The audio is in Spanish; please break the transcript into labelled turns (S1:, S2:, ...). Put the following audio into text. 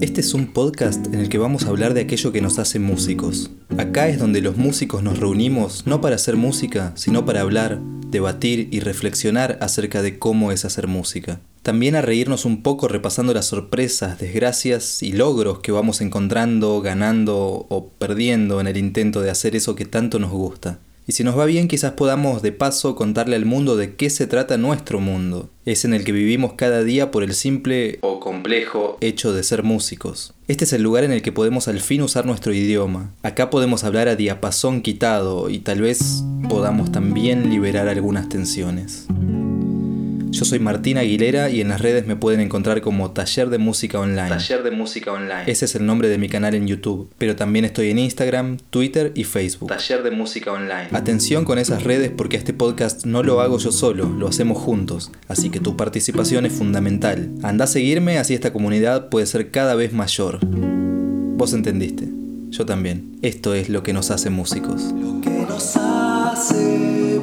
S1: Este es un podcast en el que vamos a hablar de aquello que nos hace músicos. Acá es donde los músicos nos reunimos no para hacer música, sino para hablar, debatir y reflexionar acerca de cómo es hacer música. También a reírnos un poco repasando las sorpresas, desgracias y logros que vamos encontrando, ganando o perdiendo en el intento de hacer eso que tanto nos gusta. Y si nos va bien, quizás podamos de paso contarle al mundo de qué se trata nuestro mundo. Es en el que vivimos cada día por el simple o complejo hecho de ser músicos. Este es el lugar en el que podemos al fin usar nuestro idioma. Acá podemos hablar a diapasón quitado y tal vez podamos también liberar algunas tensiones. Yo soy Martín Aguilera y en las redes me pueden encontrar como Taller de Música Online.
S2: Taller de Música Online.
S1: Ese es el nombre de mi canal en YouTube, pero también estoy en Instagram, Twitter y Facebook.
S2: Taller de Música Online.
S1: Atención con esas redes porque este podcast no lo hago yo solo, lo hacemos juntos, así que tu participación es fundamental. Anda a seguirme así esta comunidad puede ser cada vez mayor. Vos entendiste, yo también. Esto es lo que nos hace músicos.
S3: Lo que nos hace